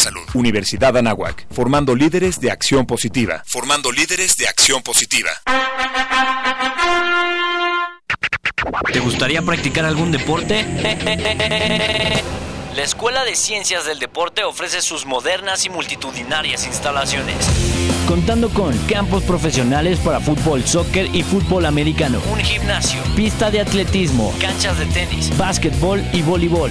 salud. Universidad Anáhuac, formando líderes de acción positiva. Formando líderes de acción positiva. ¿Te gustaría practicar algún deporte? La Escuela de Ciencias del Deporte ofrece sus modernas y multitudinarias instalaciones. Contando con campos profesionales para fútbol, soccer y fútbol americano, un gimnasio, pista de atletismo, canchas de tenis, básquetbol y voleibol,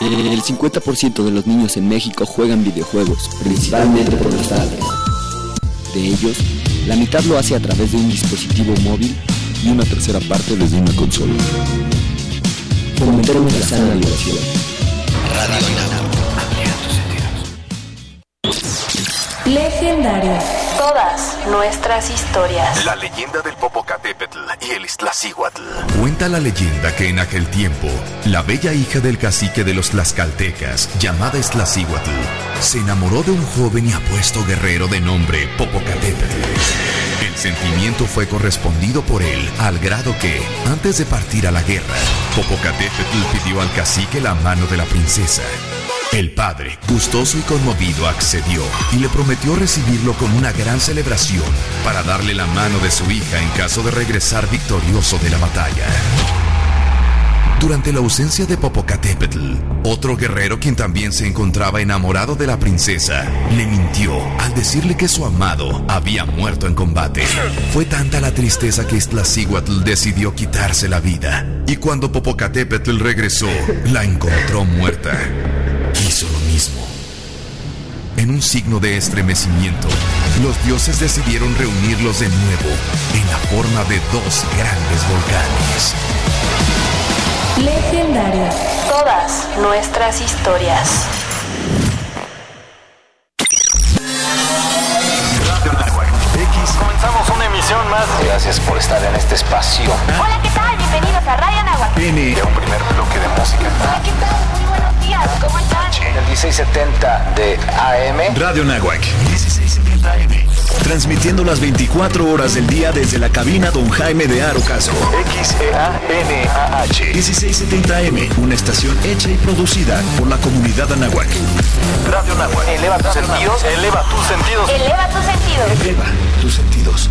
El 50% de los niños en México juegan videojuegos, principalmente por los padres. De ellos, la mitad lo hace a través de un dispositivo móvil y una tercera parte desde una consola. Fomentemos la sana diversión. Radio Legendario. Todas nuestras historias. La leyenda del Popocatépetl y el Iztaccíhuatl. Cuenta la leyenda que en aquel tiempo, la bella hija del cacique de los Tlaxcaltecas, llamada Iztaccíhuatl, se enamoró de un joven y apuesto guerrero de nombre Popocatépetl. El sentimiento fue correspondido por él, al grado que, antes de partir a la guerra, Popocatépetl pidió al cacique la mano de la princesa. El padre, gustoso y conmovido, accedió y le prometió recibirlo con una gran celebración para darle la mano de su hija en caso de regresar victorioso de la batalla. Durante la ausencia de Popocatépetl, otro guerrero quien también se encontraba enamorado de la princesa, le mintió al decirle que su amado había muerto en combate. Fue tanta la tristeza que Iztaccíhuatl decidió quitarse la vida, y cuando Popocatépetl regresó, la encontró muerta. Hizo lo mismo. En un signo de estremecimiento, los dioses decidieron reunirlos de nuevo en la forma de dos grandes volcanes. Legendario. Todas nuestras historias. X. Comenzamos una emisión más. Gracias por estar en este espacio. Hola, ¿qué tal? Bienvenidos a Radio Nahuatl. N. De un primer bloque de música. Hola, ¿qué tal? Días. ¿Cómo están? El 1670 de AM. Radio Nahuac, 1670 AM. Transmitiendo las 24 horas del día desde la cabina Don Jaime de Arocaso. X-E-A-N-A-H. 1670 AM, una estación hecha y producida por la comunidad Anahuac. Radio Nahuatl. Eleva tus sentidos. Eleva tus sentidos. Eleva tus sentidos. Eleva tus sentidos.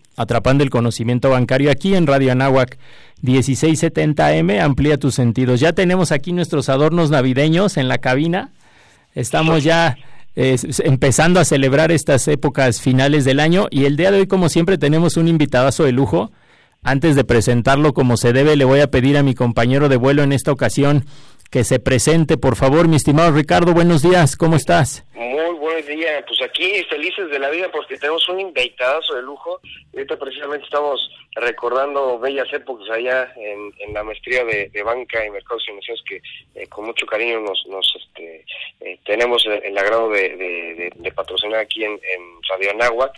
atrapando el conocimiento bancario aquí en Radio Anáhuac 1670 AM, amplía tus sentidos. Ya tenemos aquí nuestros adornos navideños en la cabina, estamos ya eh, empezando a celebrar estas épocas finales del año y el día de hoy, como siempre, tenemos un invitadazo de lujo. Antes de presentarlo como se debe, le voy a pedir a mi compañero de vuelo en esta ocasión que se presente, por favor, mi estimado Ricardo. Buenos días, ¿cómo estás? Días, pues aquí felices de la vida porque tenemos un invitadazo de lujo. Ahorita precisamente estamos recordando bellas épocas allá en, la maestría de, banca y mercados financieros que eh, con mucho cariño nos, nos este, eh, tenemos el, agrado de, patrocinar aquí en, en Radio Anáhuac.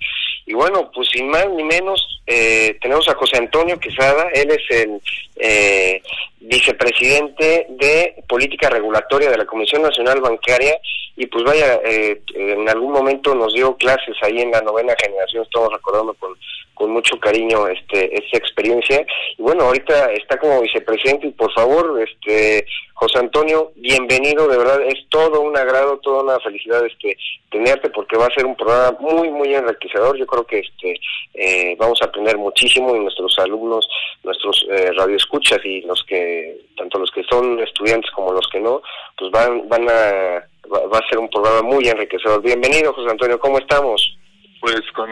Y bueno, pues sin más ni menos, eh, tenemos a José Antonio Quesada, él es el eh, vicepresidente de Política Regulatoria de la Comisión Nacional Bancaria y pues vaya, eh, en algún momento nos dio clases ahí en la novena generación, estamos recordando con, con mucho cariño este esa experiencia. Y bueno, ahorita está como vicepresidente y por favor, este José Antonio, bienvenido, de verdad es todo un agrado, toda una felicidad este tenerte porque va a ser un programa muy muy enriquecedor, yo creo que este eh, vamos a aprender muchísimo y nuestros alumnos, nuestros eh, radioescuchas y los que tanto los que son estudiantes como los que no, pues van van a va, a ser un programa muy enriquecedor. Bienvenido, José Antonio, ¿cómo estamos?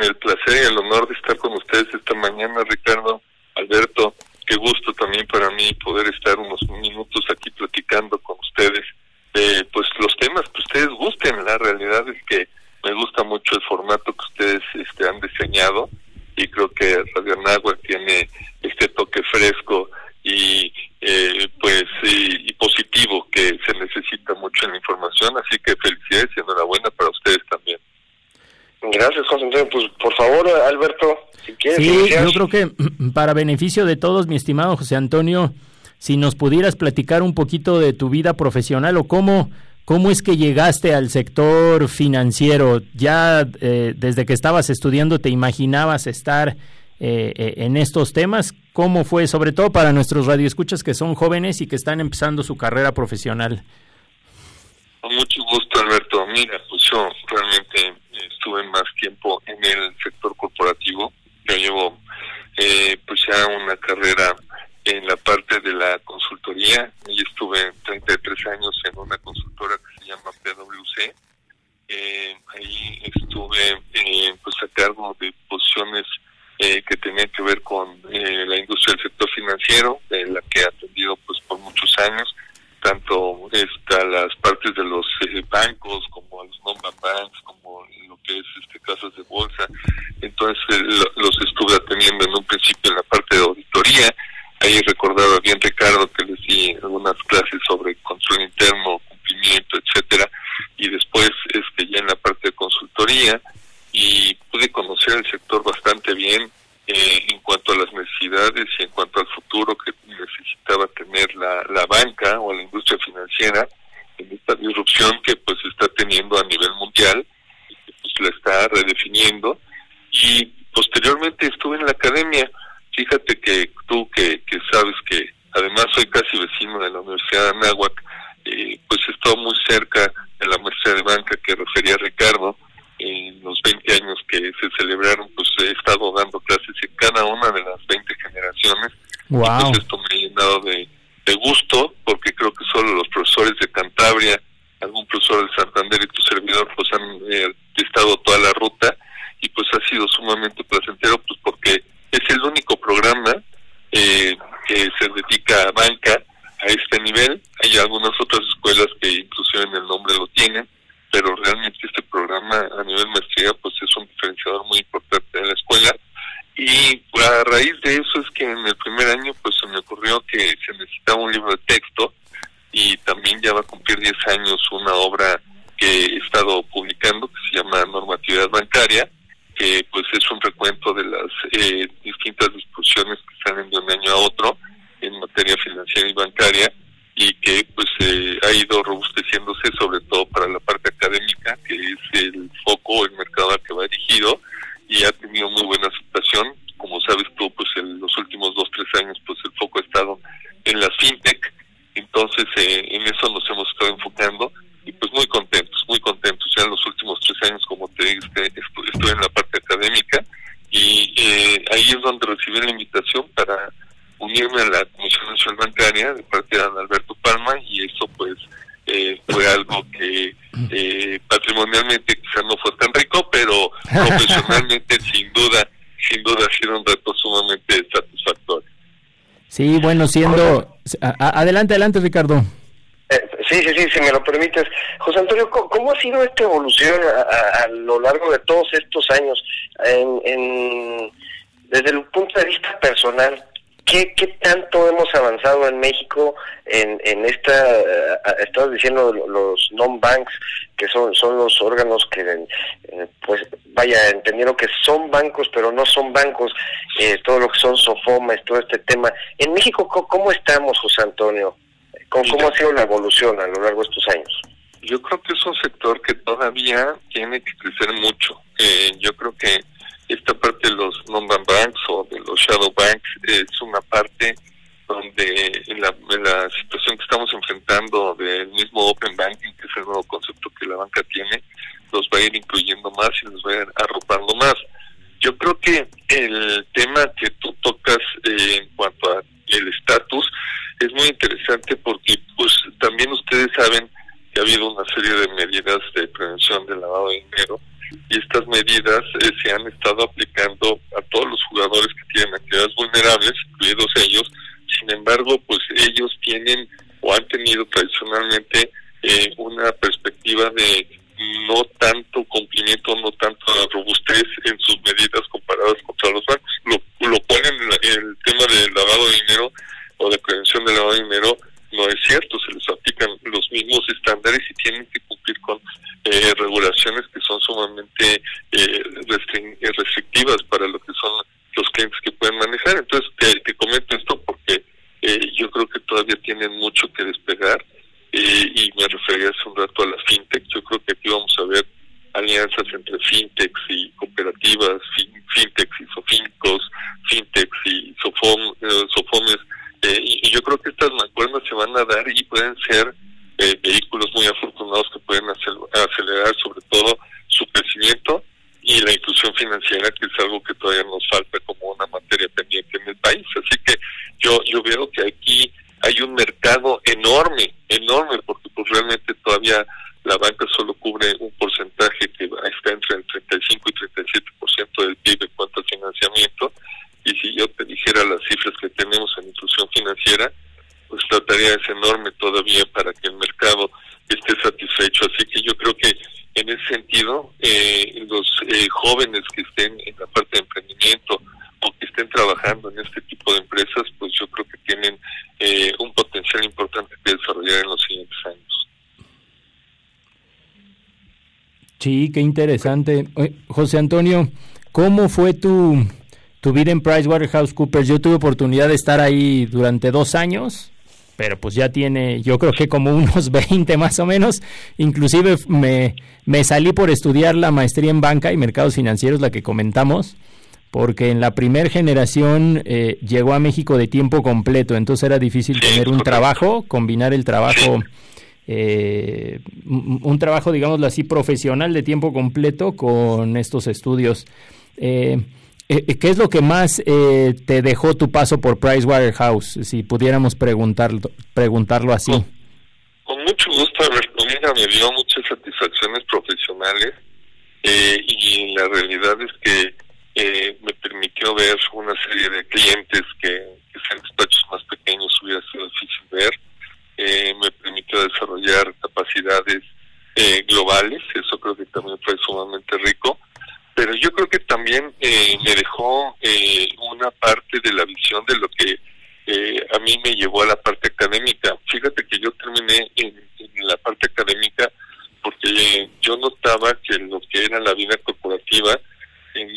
el placer y el honor de estar con ustedes esta mañana, Ricardo, Alberto. Qué gusto también para mí poder estar unos minutos aquí platicando con ustedes de pues los temas que ustedes gusten. La realidad es que me gusta mucho el formato que ustedes este, han diseñado y creo que Radio Nagua tiene este toque fresco y eh, pues y, positivo que se necesita mucho en la información así que felicidades y enhorabuena para ustedes también. Gracias José Antonio. Pues por favor Alberto si quieres sí yo creo que para beneficio de todos mi estimado José Antonio si nos pudieras platicar un poquito de tu vida profesional o cómo ¿Cómo es que llegaste al sector financiero? ¿Ya eh, desde que estabas estudiando te imaginabas estar eh, eh, en estos temas? ¿Cómo fue, sobre todo para nuestros radioescuchas que son jóvenes y que están empezando su carrera profesional? Con mucho gusto, Alberto. Mira, pues yo realmente estuve más tiempo en el sector corporativo. Yo llevo pues ya una carrera en la parte de la consultoría. y estuve 33 años en una consultora que se llama PwC. Eh, ahí estuve eh, pues a cargo de posiciones eh, que tenían que ver con la industria del sector financiero, de la que he atendido pues por muchos años, tanto está las partes de los bancos como los non-banks, como lo que es este casas de bolsa. Entonces los estuve atendiendo en un principio en la parte de auditoría Ahí recordaba bien Ricardo que les di algunas clases sobre control interno, cumplimiento, etcétera, y después es que ya en la parte de consultoría y pude conocer el sector bastante bien eh, en cuanto a las necesidades y en cuanto al futuro que necesitaba tener la, la banca o la industria financiera en esta disrupción que pues está teniendo a nivel mundial y que pues la está redefiniendo y posteriormente estuve en la academia Fíjate que tú que, que sabes que además soy casi vecino de la Universidad de Anáhuac, eh, pues estoy muy cerca de la muestra de banca que refería Ricardo. En los 20 años que se celebraron, pues he estado dando clases en cada una de las 20 generaciones. Wow. Y pues esto me ha llenado de, de gusto, porque creo que solo los profesores de Cantabria, algún profesor de Santander y tu servidor, pues han eh, estado toda la ruta y pues ha sido sumamente placentero, pues porque es el único programa eh, que se dedica a banca a este nivel. Hay algunas otras escuelas que inclusive en el nombre lo tienen, pero realmente este programa a nivel maestría pues es un diferenciador muy importante en la escuela. Y a raíz de eso es que en el primer año pues se me ocurrió que se necesitaba un libro de texto y también ya va a cumplir 10 años una obra que he estado publicando que se llama Normatividad Bancaria que pues es un recuento de las eh, distintas disposiciones que salen de un año a otro en materia financiera y bancaria y que pues eh, ha ido robusteciéndose sobre el foco el mercado al que va dirigido y ha tenido muy buena aceptación como sabes tú pues en los últimos dos tres años pues el foco ha estado en la fintech entonces eh, en eso nos hemos estado enfocando y pues muy contentos, muy contentos. Ya en los últimos tres años, como te digo, estuve en la parte académica y eh, ahí es donde recibí la invitación para unirme a la Comisión Nacional Bancaria de parte de Alberto Palma y eso pues eh, fue algo que eh, patrimonialmente quizás no fue tan rico, pero profesionalmente sin duda, sin duda ha sido un reto sumamente satisfactorio. Sí, bueno, siendo... adelante, adelante, Ricardo. Eh, sí, sí, sí, si me lo permites. José Antonio, ¿cómo, ha sido esta evolución a, lo largo de todos estos años? En, desde el punto de vista personal, ¿qué, qué tanto hemos avanzado en México en, en esta, eh, estabas diciendo los non-banks, que son, son los órganos que, eh, pues, vaya, entendieron que son bancos, pero no son bancos, todo lo que son SOFOMAS, todo este tema. En México, ¿cómo estamos, José Antonio? ¿Cómo, ha sido la evolución a lo largo de estos años? Yo creo que es un sector que todavía tiene que crecer mucho. Eh, yo creo que esta parte de los non-bank banks o de los shadow banks es una parte donde en la, la situación que estamos enfrentando del mismo open banking, que es el nuevo concepto que la banca tiene, los va a ir incluyendo más y los va a ir arropando más. Yo creo que el tema que tú tocas eh, en cuanto a el estatus es muy interesante porque pues también ustedes saben que ha habido una serie de medidas de prevención del lavado de dinero y estas medidas eh, se han estado aplicando a todos los jugadores que tienen actividades vulnerables, incluidos ellos. Sin embargo, pues ellos tienen o han tenido tradicionalmente eh, una perspectiva de no tanto cumplimiento, no tanto robustez en sus medidas comparadas contra los bancos. Lo, lo ponen en el tema del lavado de dinero o de prevención del lavado de dinero, no es cierto, se les aplican los mismos estándares y tienen que cumplir con eh, regulaciones que son sumamente eh, restrictivas para lo que son los clientes que pueden manejar. Entonces, te, te comento esto porque eh, yo creo que todavía tienen mucho que despegar eh, y me refería hace un rato a la fintech. Yo creo que aquí vamos a ver alianzas entre fintechs y cooperativas, fintechs y sofincos, fintechs y sofom, eh, sofomes. Eh, y, yo creo que estas mancuernas se van a dar y pueden ser vehículos muy afortunados que pueden acelerar sobre todo su crecimiento y la inclusión financiera, que es algo que todavía nos falta como una materia pendiente en el país. Así que yo, yo veo que aquí hay un mercado enorme, enorme, porque pues realmente todavía la banca solo cubre un porcentaje que está entre el 35 y 37% del PIB en cuanto al financiamiento, y si yo te dijera las cifras que tenemos en inclusión financiera, pues la tarea es enorme todavía para que el mercado esté satisfecho. Así que yo creo que en ese sentido, eh, los eh, jóvenes que estén en la parte de emprendimiento o que estén trabajando en este tipo de empresas, pues yo creo que tienen eh, un potencial importante que desarrollar en los siguientes años. Sí, qué interesante. José Antonio, ¿cómo fue tu, tu vida en PricewaterhouseCoopers? Yo tuve oportunidad de estar ahí durante dos años, pero pues ya tiene, yo creo que como unos 20 más o menos. Inclusive me, me salí por estudiar la maestría en banca y mercados financieros, la que comentamos porque en la primera generación eh, llegó a México de tiempo completo, entonces era difícil tener un trabajo, combinar el trabajo, eh, un trabajo, digámoslo así, profesional de tiempo completo con estos estudios. Eh, ¿Qué es lo que más te dejó tu paso por Pricewaterhouse, si pudiéramos preguntarlo, preguntarlo así? Con, mucho gusto, Alberto. Mira, me dio muchas satisfacciones profesionales y la realidad es que eh, me permitió ver una serie de clientes que, que en despachos más pequeños hubiera sido difícil ver. Eh, me permitió desarrollar capacidades eh, globales, eso creo que también fue sumamente rico. Pero yo creo que también eh, me dejó eh, una parte de la visión de lo que eh, a mí me llevó a la parte académica. Fíjate que yo terminé en, en la parte académica porque yo notaba que lo que era la vida corporativa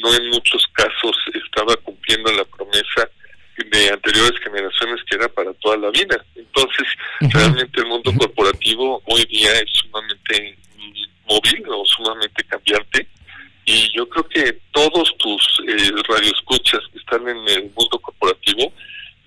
no en muchos casos estaba cumpliendo la promesa de anteriores generaciones que era para toda la vida. Entonces, realmente el mundo corporativo hoy día es sumamente móvil o sumamente cambiante y yo creo que todos tus eh, radioescuchas que están en el mundo corporativo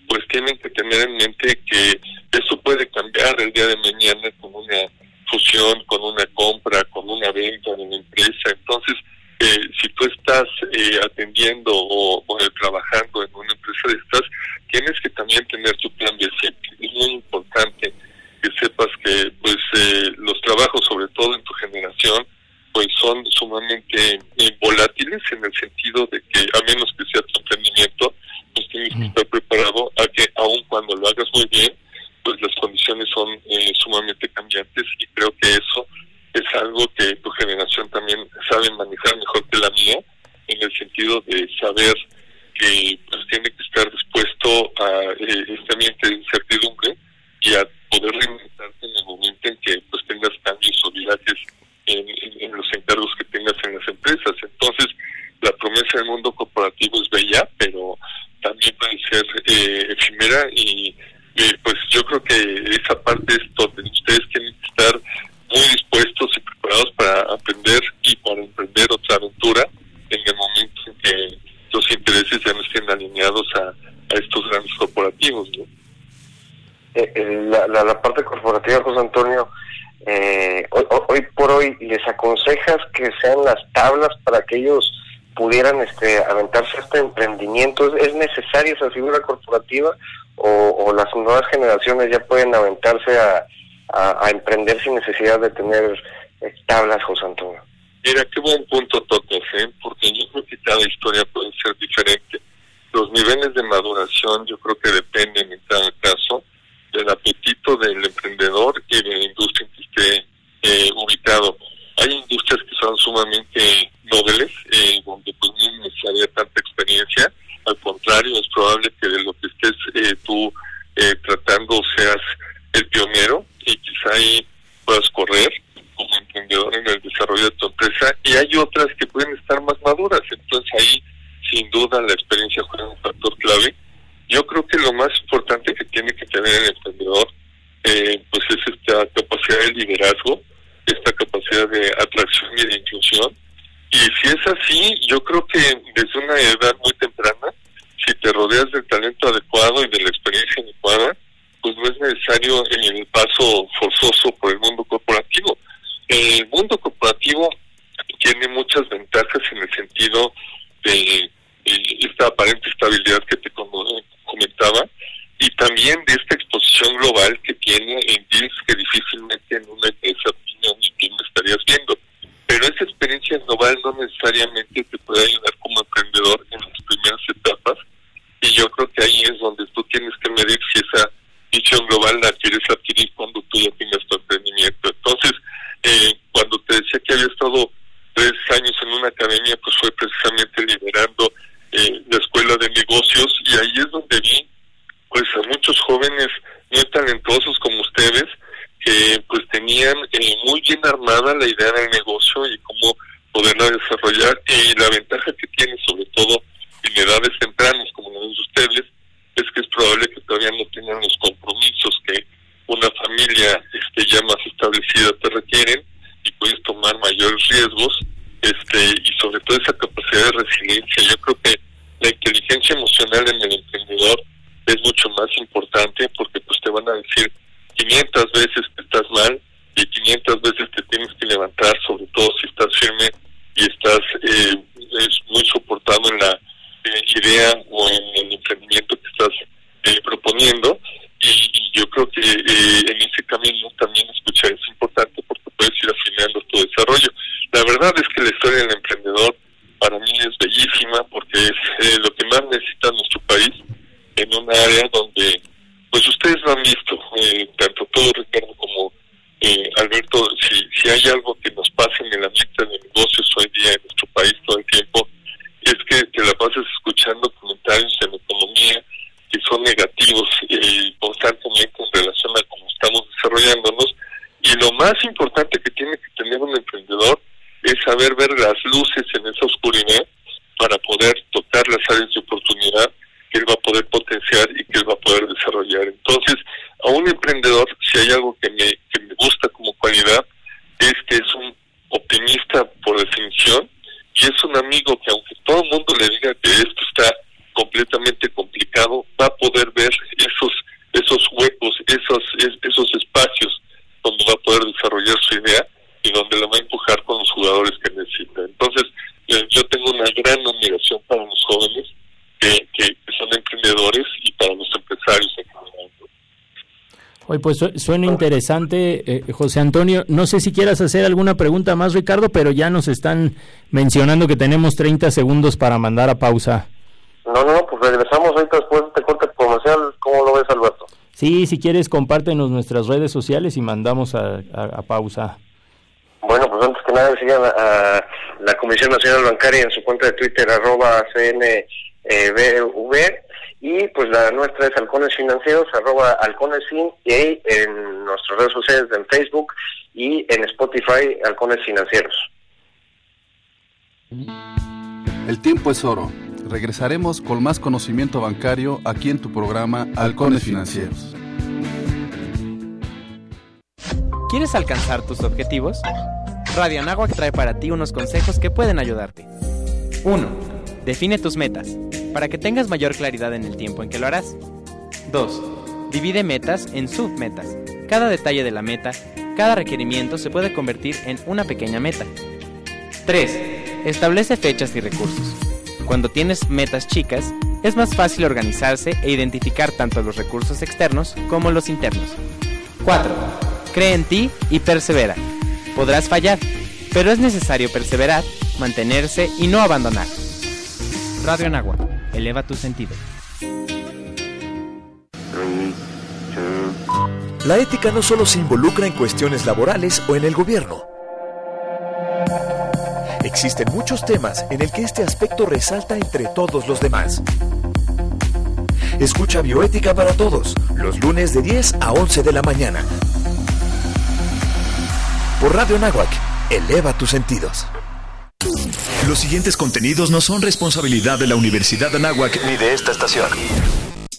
pues tienen que tener en mente que eso puede cambiar el día de mañana con una fusión, con una compra, con una venta de una empresa. Entonces, eh, si tú estás eh, atendiendo o, trabajando en una empresa de estas, tienes que también tener tu plan de siempre. Es muy importante que sepas que pues eh, los trabajos, sobre todo en tu generación, pues son sumamente volátiles en el sentido de que a menos que sea tu emprendimiento, pues tienes que estar preparado a que aun cuando lo hagas muy bien, pues las condiciones son sumamente cambiantes y creo que eso es algo que tu generación también sabe manejar mejor que la mía, en el sentido de saber que estar dispuesto a eh, este ambiente de incertidumbre y a poder reinventarte en el momento en que pues tengas cambios o virajes en, los encargos que tengas en las empresas. Entonces, la promesa del mundo corporativo es bella, pero también puede ser eh, efímera y eh, pues yo creo que esa parte es donde ustedes tienen que estar muy dispuestos y preparados para aprender y para emprender otra aventura en el momento en que los intereses ya no estén alineados a, estos grandes corporativos. Eh, eh, la, la, parte corporativa, José Antonio, eh, hoy, hoy, por hoy les aconsejas que sean las tablas para que ellos pudieran este, aventarse a este emprendimiento. ¿Es necesaria esa figura corporativa o, o las nuevas generaciones ya pueden aventarse a, emprender sin necesidad de tener tablas, José Antonio? Mira, buen punto tocas, ¿eh? porque yo creo que cada historia puede ser diferente. Los niveles de maduración yo creo que dependen en cada caso del apetito del emprendedor y de la industria en que esté eh, ubicado. Hay industrias que son sumamente nobles, eh, donde pues no es necesaria tanta experiencia, al contrario, es probable que de lo que estés eh, tú eh, tratando seas el pionero y quizá ahí puedas correr como emprendedor en el desarrollo de tu empresa y hay otras que pueden estar más maduras, entonces ahí sin duda la experiencia juega un factor clave. Yo creo que lo más importante que tiene que tener el emprendedor eh, pues es esta capacidad de liderazgo, esta capacidad de atracción y de inclusión. Y si es así, yo creo que desde una edad muy temprana, si te rodeas del talento adecuado y de la experiencia adecuada, pues no es necesario el paso forzoso por el mundo corporativo. El mundo corporativo tiene muchas ventajas en el sentido de, esta aparente estabilidad que te comentaba y también de esta exposición global que tiene en deals que difícilmente en una empresa ni tú me estarías viendo. Pero esa experiencia global no necesariamente te puede ayudar como emprendedor en las primeras etapas y yo creo que ahí es donde tú tienes que medir si esa visión global la quieres adquirir cuando tú ya tengas tu emprendimiento. Entonces, eh, cuando te decía que había estado tres años en una academia, pues fue precisamente liderando eh, la escuela de negocios y ahí es donde vi pues a muchos jóvenes muy talentosos como ustedes que pues tenían eh, muy bien armada la idea del negocio y cómo poderla desarrollar y la ventaja que tiene sobre todo en edades tempranas como la de ustedes es que es probable que todavía no tengan los compromisos que una familia este ya más establecida te requieren y puedes tomar mayores riesgos este y sobre todo esa capacidad de resiliencia yo creo que la inteligencia emocional en el emprendedor es mucho más importante porque pues te van a decir 500 veces que estás mal y 500 veces te tienes que levantar sobre todo si estás firme y estás eh, es muy soportado en la eh, idea o en el emprendimiento que estás eh, proponiendo y, yo creo que eh, en ese camino también escuchar es importante porque puedes ir afinando tu desarrollo. La verdad es que la historia del emprendedor para mí es bellísima porque es lo que más necesita nuestro país en un área donde, pues ustedes lo han visto, tanto todo Ricardo como Alberto, si, si hay algo que nos pasa en el ambiente de negocios hoy día en nuestro país todo el tiempo, es que te la pasas escuchando comentarios en economía que son negativos eh, constantemente en relación a cómo estamos desarrollándonos. Y lo más importante que tiene que tener un emprendedor es saber ver las luces en esa oscuridad para poder tocar las áreas de oportunidad que él va a poder potenciar y que él va a poder desarrollar. Entonces, a un emprendedor, si hay algo que me, que me gusta como cualidad, es que es un optimista por definición y es un amigo que aunque todo el mundo le diga que esto está completamente complicado, va a poder ver esos esos huecos, esos esos espacios donde va a poder desarrollar su idea y donde la va a empujar con los jugadores que necesita. Entonces, eh, yo tengo una gran admiración para los jóvenes que, que, son emprendedores y para los empresarios en general. Oye, pues suena interesante, eh, José Antonio. No sé si quieras hacer alguna pregunta más, Ricardo, pero ya nos están mencionando que tenemos 30 segundos para mandar a pausa. No, no, pues regresamos ahorita después de este corte comercial. ¿Cómo lo ves, Alberto? Sí, si quieres, compártenos nuestras redes sociales y mandamos a, pausa. Bueno, pues antes que nada, sigan a, la Comisión Nacional Bancaria en su cuenta de Twitter, arroba CNBV y pues la nuestra es Halcones Financieros, arroba halconesfin, y en nuestras redes sociales en Facebook y en Spotify, Halcones Financieros. El tiempo es oro. Regresaremos con más conocimiento bancario aquí en tu programa Halcones Financieros. ¿Quieres alcanzar tus objetivos? Radio Anáhuac trae para ti unos consejos que pueden ayudarte. 1. Define tus metas para que tengas mayor claridad en el tiempo en que lo harás. 2. Divide metas en submetas. Cada detalle de la meta, cada requerimiento se puede convertir en una pequeña meta. 3. Establece fechas y recursos. Cuando tienes metas chicas, es más fácil organizarse e identificar tanto los recursos externos como los internos. 4. Cree en ti y persevera. Podrás fallar, Pero es necesario perseverar, mantenerse y no abandonar. Radio Anáhuac, eleva tus sentidos. La ética no solo se involucra en cuestiones laborales o en el gobierno. Existen muchos temas en el que este aspecto resalta entre todos los demás. Escucha Bioética para Todos, los lunes de 10 a 11 de la mañana. Por Radio Nahuac, eleva tus sentidos. Los siguientes contenidos no son responsabilidad de la Universidad de Anáhuac ni de esta estación.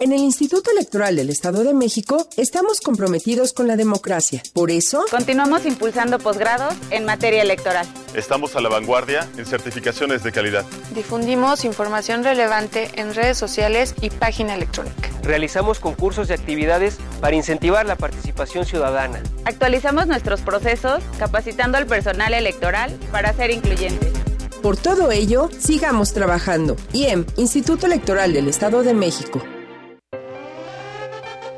En el Instituto Electoral del Estado de México estamos comprometidos con la democracia. Por eso, continuamos impulsando posgrados en materia electoral. Estamos a la vanguardia en certificaciones de calidad. Difundimos información relevante en redes sociales y página electrónica. Realizamos concursos y actividades para incentivar la participación ciudadana. Actualizamos nuestros procesos, capacitando al personal electoral para ser incluyentes. Por todo ello, sigamos trabajando. IEM, Instituto Electoral del Estado de México.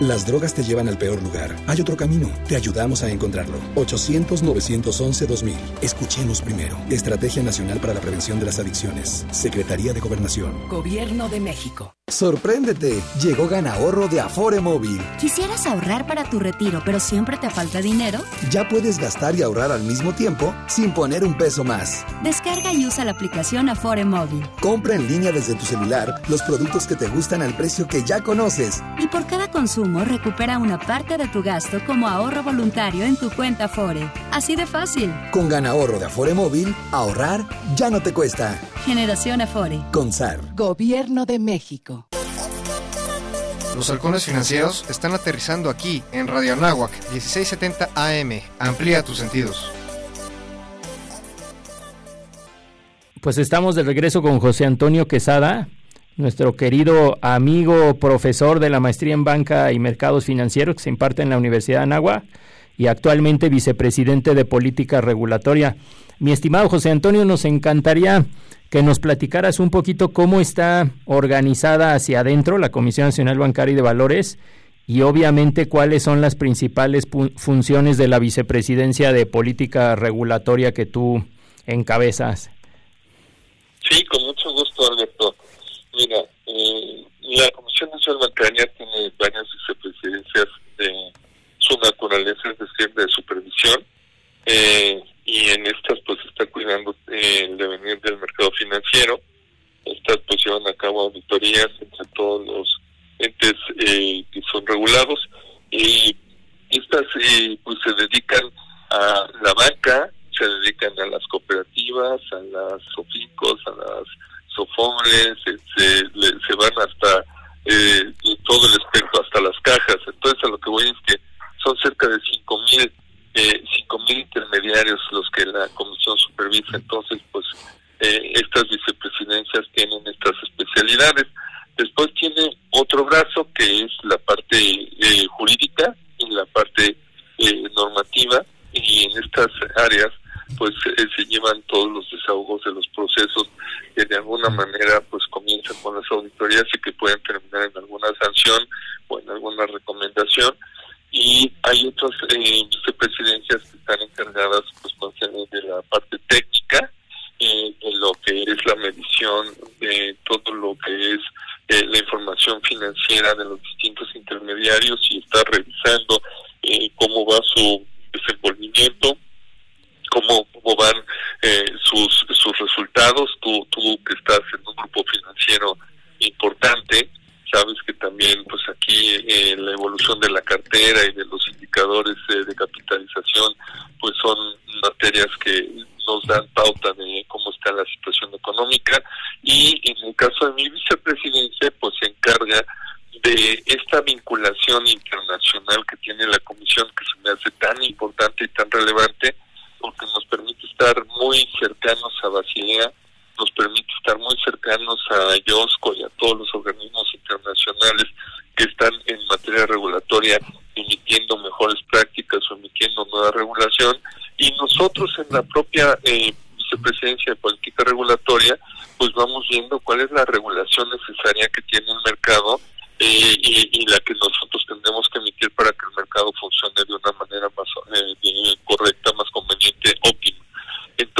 Las drogas te llevan al peor lugar. Hay otro camino. Te ayudamos a encontrarlo. 800-911-2000. Escuchemos primero. Estrategia Nacional para la Prevención de las Adicciones. Secretaría de Gobernación. Gobierno de México. Sorpréndete. Llegó Gana Ahorro de Afore Móvil. ¿Quisieras ahorrar para tu retiro, pero siempre te falta dinero? Ya puedes gastar y ahorrar al mismo tiempo sin poner un peso más. Descarga y usa la aplicación Afore Móvil. Compra en línea desde tu celular los productos que te gustan al precio que ya conoces. Y por cada consumo recupera una parte de tu gasto como ahorro voluntario en tu cuenta Afore. Así de fácil. Con Gana Ahorro de Afore Móvil, ahorrar ya no te cuesta. Generación Afore. Con SAR. Gobierno de México. Los halcones financieros están aterrizando aquí en Radio Anáhuac 1670 AM. Amplía tus sentidos. Pues estamos de regreso con José Antonio Quesada, nuestro querido amigo profesor de la maestría en banca y mercados financieros que se imparte en la Universidad de Anáhuac y actualmente vicepresidente de política regulatoria. Mi estimado José Antonio, nos encantaría que nos platicaras un poquito cómo está organizada hacia adentro la Comisión Nacional Bancaria y de Valores y obviamente cuáles son las principales funciones de la vicepresidencia de política regulatoria que tú encabezas. Sí, con mucho gusto, Alberto. Mira, eh, la Comisión Nacional Bancaria tiene varias vicepresidencias de su naturaleza, es decir, de supervisión. Eh, y en estas pues está cuidando el devenir del mercado financiero. Estas pues llevan a cabo auditorías entre todos los entes eh, que son regulados y estas eh, pues se dedican a la banca, se dedican a las cooperativas, a las soficos, a las sofobles,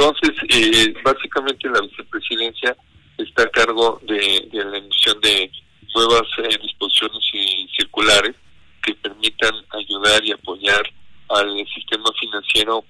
Entonces, eh, básicamente la vicepresidencia está a cargo de, la emisión de nuevas eh, disposiciones y circulares que permitan ayudar y apoyar al sistema financiero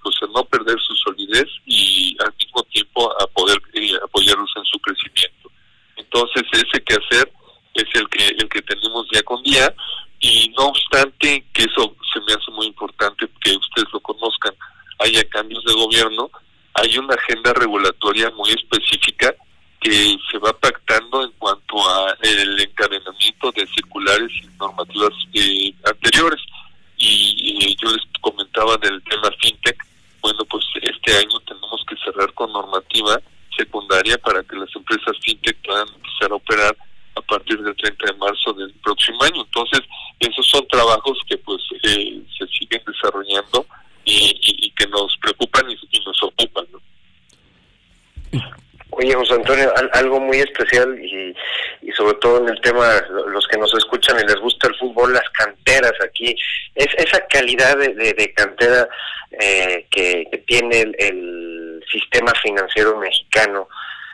de, cantera eh, que, tiene el, sistema financiero mexicano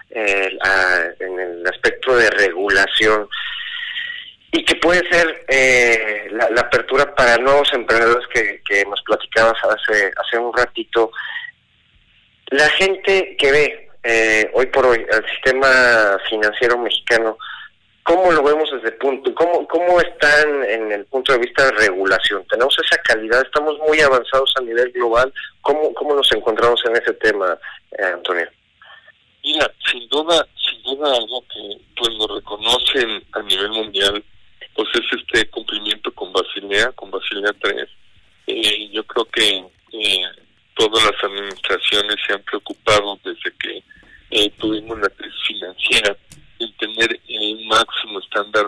eh, en el aspecto de regulación y que puede ser eh, la, apertura para nuevos emprendedores que, que nos platicabas hace, hace un ratito. La gente que ve hoy por hoy al sistema financiero mexicano ¿Cómo lo vemos desde punto? ¿Cómo, ¿Cómo están en el punto de vista de regulación? ¿Tenemos esa calidad? ¿Estamos muy avanzados a nivel global? ¿Cómo, cómo nos encontramos en ese tema, eh, Antonio? Mira, sin duda, sin duda algo que pues lo reconocen a nivel mundial, pues es este cumplimiento con Basilea, con Basilea 3. Eh, yo creo que eh, todas las administraciones se han preocupado desde que eh, tuvimos la crisis financiera en tener eh, más and then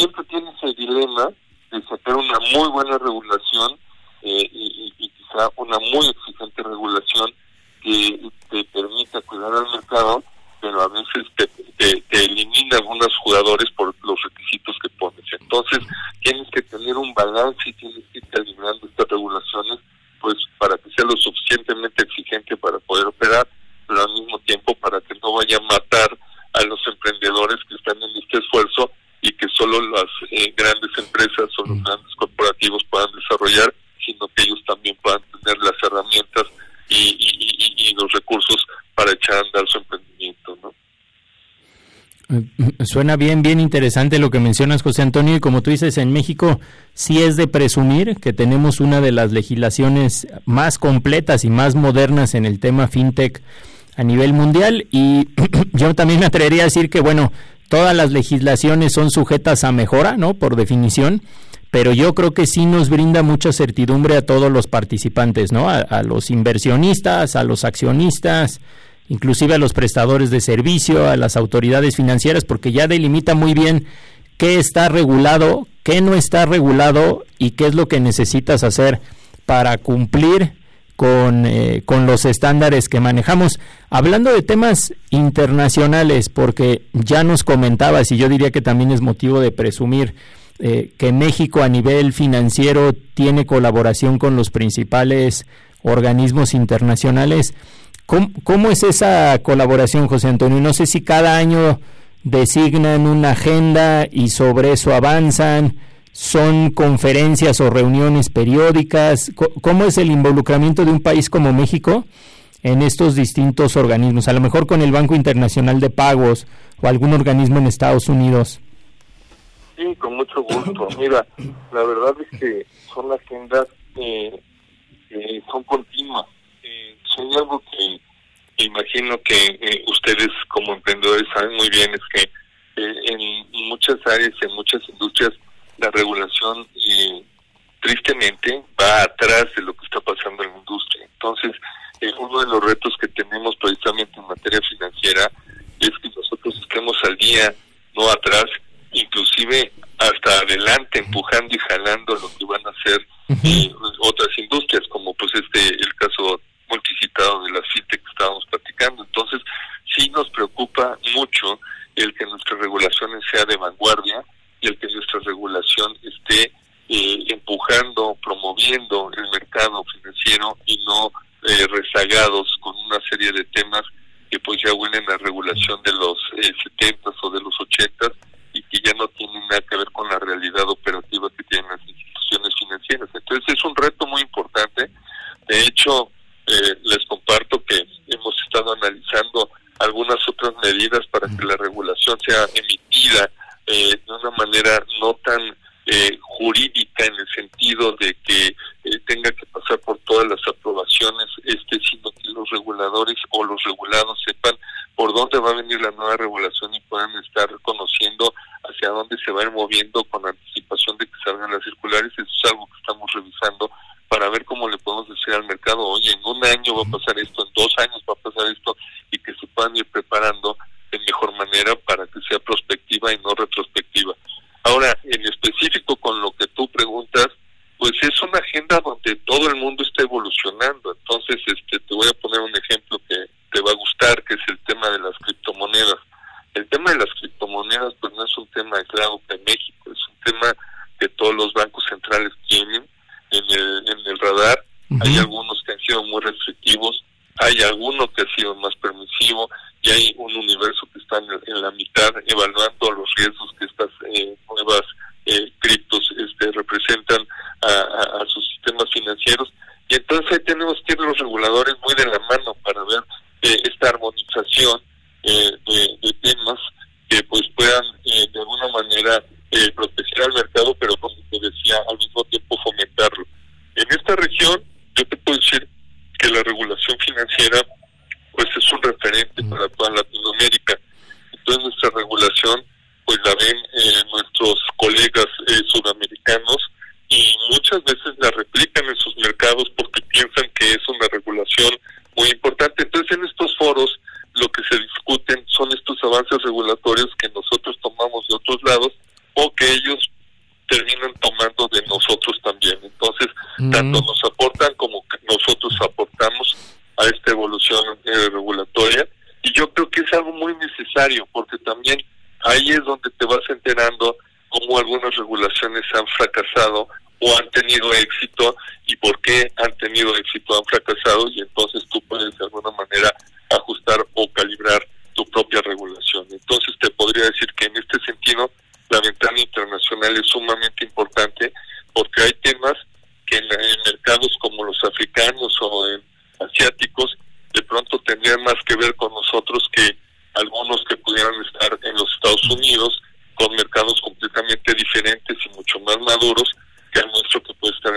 siempre tienes el dilema de sacar una muy buena regulación eh, y, y, quizá una muy exigente regulación que te permita cuidar al mercado, pero a veces te, te, te elimina algunos jugadores Suena bien, bien interesante lo que mencionas, José Antonio, y como tú dices, en México sí es de presumir que tenemos una de las legislaciones más completas y más modernas en el tema fintech a nivel mundial, y yo también me atrevería a decir que, bueno, todas las legislaciones son sujetas a mejora, ¿no? Por definición, pero yo creo que sí nos brinda mucha certidumbre a todos los participantes, ¿no? a los inversionistas, a los accionistas, inclusive a los prestadores de servicio, a las autoridades financieras, porque ya delimita muy bien qué está regulado, qué no está regulado y qué es lo que necesitas hacer para cumplir con, eh, con los estándares que manejamos. Hablando de temas internacionales, porque ya nos comentabas y yo diría que también es motivo de presumir eh, que México a nivel financiero tiene colaboración con los principales organismos internacionales. ¿Cómo, es esa colaboración, José Antonio? No sé si cada año designan una agenda y sobre eso avanzan, son conferencias o reuniones periódicas. ¿Cómo es el involucramiento de un país como México en estos distintos organismos? A lo mejor con el Banco Internacional de Pagos o algún organismo en Estados Unidos. Sí, con mucho gusto. Mira, la verdad es que son agendas que son continuas hay algo que imagino que eh, ustedes como emprendedores saben muy bien es que eh, en muchas áreas, en muchas industrias, la regulación eh, tristemente va atrás de lo que está pasando en la industria. Entonces, uno de los retos que tenemos precisamente en materia financiera es que nosotros estemos al día, no atrás, inclusive hasta adelante, empujando y jalando lo que van a hacer otras industrias, como pues este el caso multicitado de las fintech que estábamos platicando. Entonces, sí nos preocupa mucho el que nuestra regulación sea de vanguardia y el que nuestra regulación esté eh, empujando, promoviendo el mercado financiero y no eh, rezagados con una serie de temas que pues ya huelen a regulación de los eh, 70 o de los 80 y que ya no tienen nada que ver con la realidad operativa que tienen las instituciones financieras. Entonces es un reto muy importante. De hecho, eh, les comparto que hemos estado analizando algunas otras medidas para que la regulación sea emitida eh, de una manera no tan eh, jurídica en el sentido de que tenga que pasar por todas las aprobaciones, este, sino que los reguladores o los regulados sepan por dónde va a venir la nueva regulación y puedan estar conociendo hacia dónde se va a ir moviendo con anticipación de que salgan las circulares. Eso es algo que estamos revisando para ver cómo le podemos decir al mercado, oye, en un año va a pasar esto, en dos años va a pasar esto, y que se puedan ir preparando de mejor manera para que sea prospectiva y no retrospectiva. Ahora, en específico con lo que tú preguntas, pues es una agenda donde todo el mundo está evolucionando. Entonces, este, te voy a poner un ejemplo que te va a gustar, que es el tema de las criptomonedas. El tema de las criptomonedas, pues no es un tema aislado Yeah.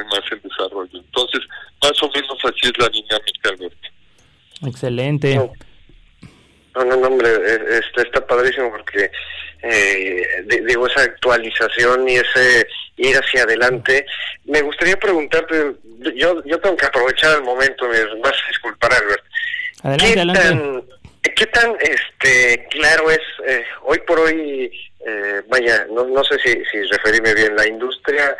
Más en desarrollo. Entonces, más o menos así es la dinámica, Alberto. Excelente. No, no, no, hombre, e, está, está padrísimo porque, eh, digo, esa actualización y ese ir hacia adelante. Me gustaría preguntarte, yo, yo tengo que aprovechar el momento, me vas a disculpar, Albert. Adelante, ¿Qué adelante. tan, qué tan este, claro es, eh, hoy por hoy, eh, vaya, no, no sé si, si referirme bien, la industria,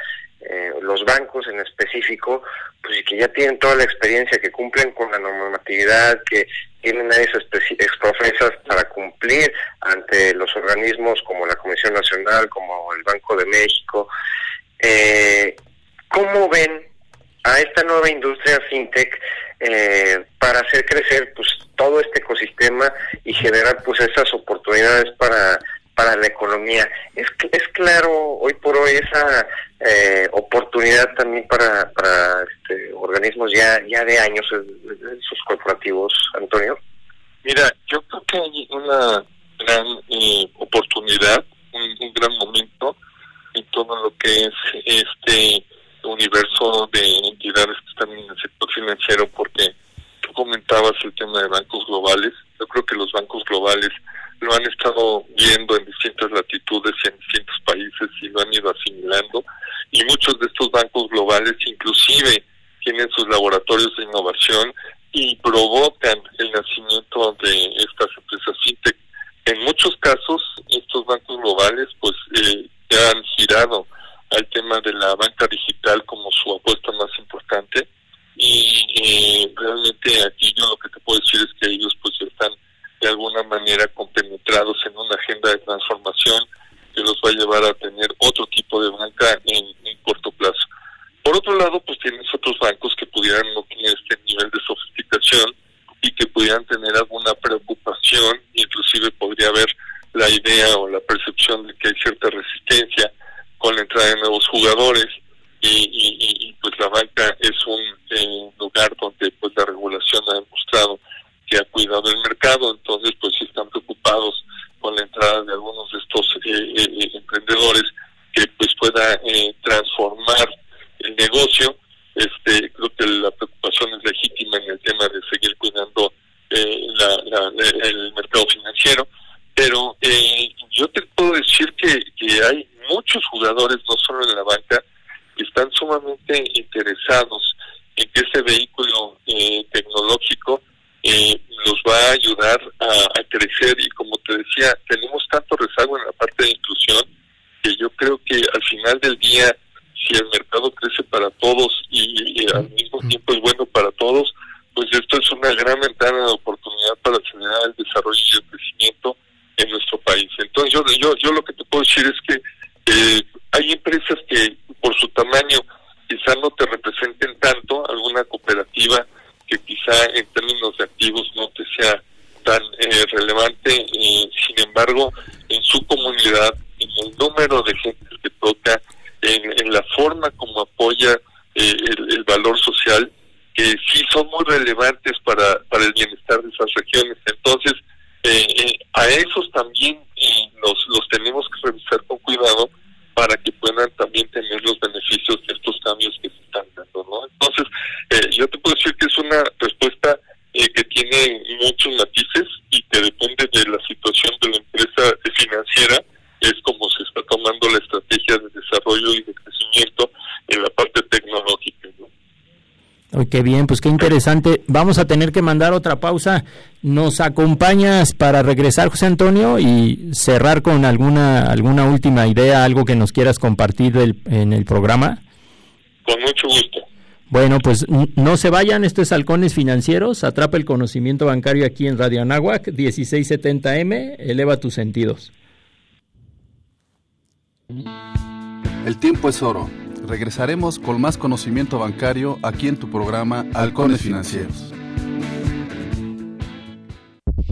eh, los bancos en específico, pues que ya tienen toda la experiencia, que cumplen con la normatividad, que tienen esas exprofesas para cumplir ante los organismos como la Comisión Nacional, como el Banco de México. Eh, ¿Cómo ven a esta nueva industria fintech eh, para hacer crecer pues todo este ecosistema y generar pues esas oportunidades para para la economía. Es, es claro hoy por hoy esa eh, oportunidad también para, para este, organismos ya ya de años, esos corporativos, Antonio. Mira, yo creo que hay una gran eh, oportunidad, un, un, gran momento en todo lo que es este universo de entidades que están en el sector financiero, porque tú comentabas el tema de bancos globales. Yo creo que los bancos globales lo han estado viendo en distintas latitudes y en distintos países y lo han ido asimilando. Y muchos de estos bancos globales inclusive tienen sus laboratorios de innovación y provocan el nacimiento de estas empresas fintech. En muchos casos, estos bancos globales pues eh, han girado al tema de la banca digital como su apuesta más importante y eh, realmente aquí yo lo que te puedo decir es que ellos pues están de alguna manera compenetrados en una agenda de transformación que los va a llevar a tener otro tipo de banca en, en corto plazo. Por otro lado, pues tienes otros bancos que pudieran no tener este nivel de sofisticación y que pudieran tener alguna preocupación, inclusive podría haber la idea o la percepción de que hay cierta resistencia con la entrada de nuevos jugadores financiera, es como se está tomando la estrategia de desarrollo y de crecimiento en la parte tecnológica, ¿no? Oh, qué bien, pues qué interesante. Vamos a tener que mandar otra pausa. ¿Nos acompañas para regresar, José Antonio, y cerrar con alguna alguna última idea, algo que nos quieras compartir del, en el programa? Con mucho gusto. Bueno, pues no se vayan, esto es Halcones Financieros, atrapa el conocimiento bancario aquí en Radio Anáhuac, 1670M, eleva tus sentidos. El tiempo es oro. Regresaremos con más conocimiento bancario aquí en tu programa Halcones Financieros.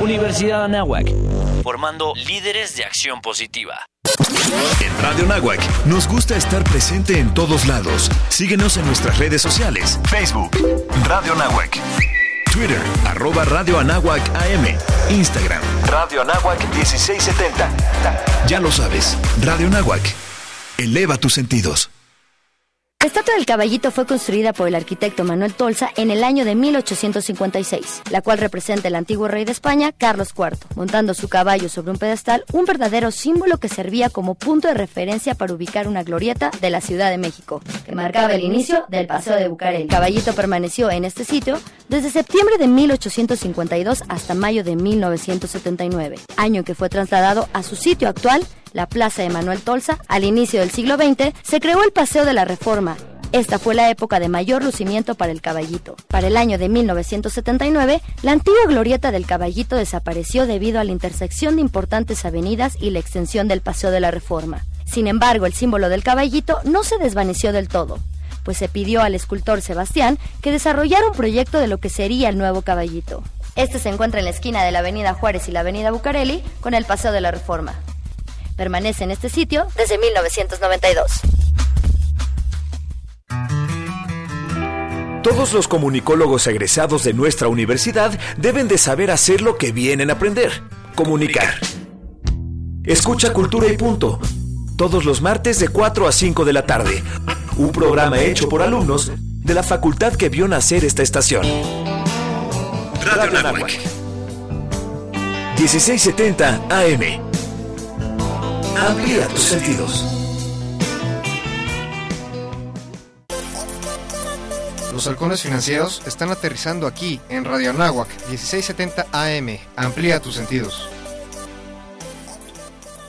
Universidad Anáhuac, formando líderes de acción positiva. En Radio Nahuac nos gusta estar presente en todos lados. Síguenos en nuestras redes sociales. Facebook, Radio Nahuac. Twitter, arroba Radio Anáhuac AM. Instagram, Radio Anáhuac 1670. Ya lo sabes, Radio Nahuac. Eleva tus sentidos. La estatua del caballito fue construida por el arquitecto Manuel Tolsa en el año de 1856, la cual representa el antiguo rey de España, Carlos IV, montando su caballo sobre un pedestal, un verdadero símbolo que servía como punto de referencia para ubicar una glorieta de la Ciudad de México, que marcaba el inicio del Paseo de Bucareli. El caballito permaneció en este sitio desde septiembre de 1852 hasta mayo de 1979, año que fue trasladado a su sitio actual la Plaza de Manuel Tolsa, al inicio del siglo XX, se creó el Paseo de la Reforma. Esta fue la época de mayor lucimiento para el caballito. Para el año de 1979, la antigua glorieta del caballito desapareció debido a la intersección de importantes avenidas y la extensión del Paseo de la Reforma. Sin embargo, el símbolo del caballito no se desvaneció del todo, pues se pidió al escultor Sebastián que desarrollara un proyecto de lo que sería el nuevo caballito. Este se encuentra en la esquina de la Avenida Juárez y la Avenida Bucareli con el Paseo de la Reforma. Permanece en este sitio desde 1992. Todos los comunicólogos egresados de nuestra universidad deben de saber hacer lo que vienen a aprender, comunicar. Escucha Cultura y Punto, todos los martes de 4 a 5 de la tarde. Un programa hecho por alumnos de la facultad que vio nacer esta estación. Radio Nahuac. 1670 AM. Amplía tus sentidos. Los halcones financieros están aterrizando aquí en Radio Anáhuac 1670 AM. Amplía tus sentidos.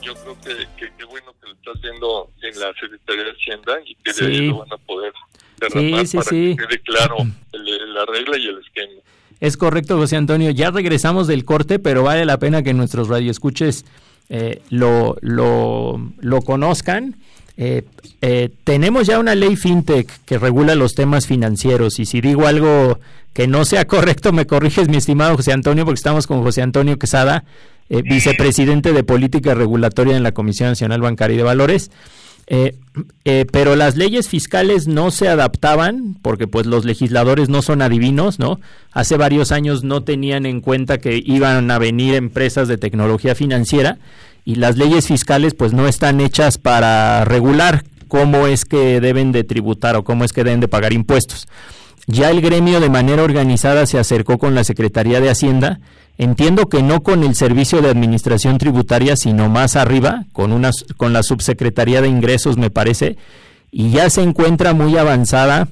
Yo creo que qué bueno que lo está haciendo en la Secretaría de Hacienda y que de ahí lo van a poder derramar sí, para sí. que quede claro el- la regla y el esquema. Es correcto, José Antonio. Ya regresamos del corte, pero vale la pena que nuestros radioescuches eh, lo, lo, lo conozcan. Eh, eh, tenemos ya una ley fintech que regula los temas financieros y si digo algo que no sea correcto me corriges mi estimado José Antonio porque estamos con José Antonio Quesada, eh, vicepresidente de política regulatoria en la Comisión Nacional Bancaria y de Valores. Eh, eh, pero las leyes fiscales no se adaptaban porque pues los legisladores no son adivinos, ¿no? Hace varios años no tenían en cuenta que iban a venir empresas de tecnología financiera y las leyes fiscales pues no están hechas para regular cómo es que deben de tributar o cómo es que deben de pagar impuestos. Ya el gremio de manera organizada se acercó con la Secretaría de Hacienda, entiendo que no con el Servicio de Administración Tributaria, sino más arriba, con, una, con la Subsecretaría de Ingresos, me parece, y ya se encuentra muy avanzada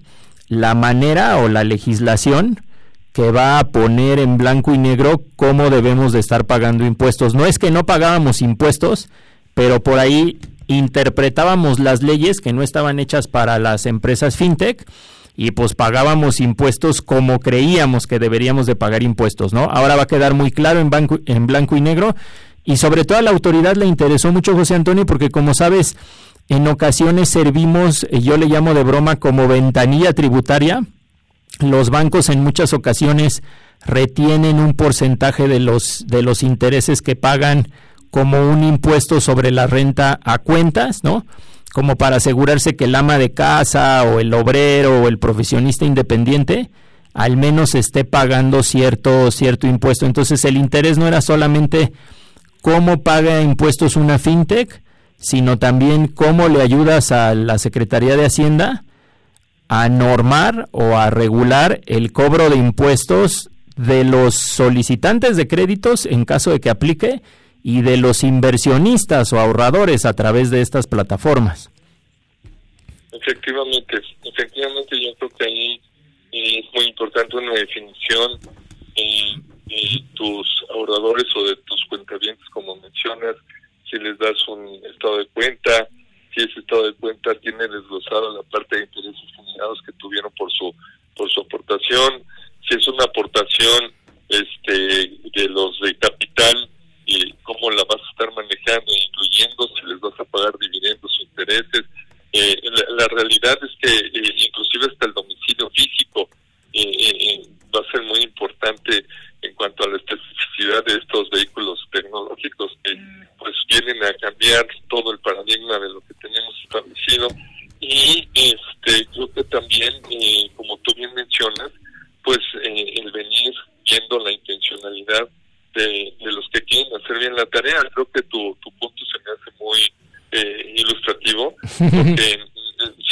la manera o la legislación que va a poner en blanco y negro cómo debemos de estar pagando impuestos. No es que no pagábamos impuestos, pero por ahí interpretábamos las leyes que no estaban hechas para las empresas fintech y pues pagábamos impuestos como creíamos que deberíamos de pagar impuestos, ¿no? Ahora va a quedar muy claro en, en blanco y negro y sobre todo a la autoridad le interesó mucho José Antonio porque como sabes en ocasiones servimos, eh, yo le llamo de broma como ventanilla tributaria, los bancos en muchas ocasiones retienen un porcentaje de los de los intereses que pagan como un impuesto sobre la renta a cuentas, ¿no? Como para asegurarse que el ama de casa o el obrero o el profesionista independiente al menos esté pagando cierto cierto impuesto. Entonces el interés no era solamente cómo paga impuestos una fintech, sino también cómo le ayudas a la Secretaría de Hacienda a normar o a regular el cobro de impuestos de los solicitantes de créditos en caso de que aplique y de los inversionistas o ahorradores a través de estas plataformas. Efectivamente, efectivamente yo creo que ahí eh, es muy importante una definición y, y tus ahorradores o de tus cuentavientes, como mencionas, si les das un estado de cuenta, si ese estado de cuenta tiene desglosado la parte de intereses nominados que tuvieron por su por su aportación, si es una aportación este de los de capital y cómo la vas a estar manejando, incluyendo si les vas a pagar dividendos o intereses. Eh, la, realidad es que eh, inclusive hasta el domicilio físico eh, va a ser muy importante en cuanto a la especificidad de estos vehículos tecnológicos que pues vienen a cambiar todo el paradigma de lo que tenemos establecido y este creo que también como tú bien mencionas pues el venir viendo la intencionalidad de, los que quieren hacer bien la tarea. Creo que tu, tu punto se me hace muy eh, ilustrativo, porque eh,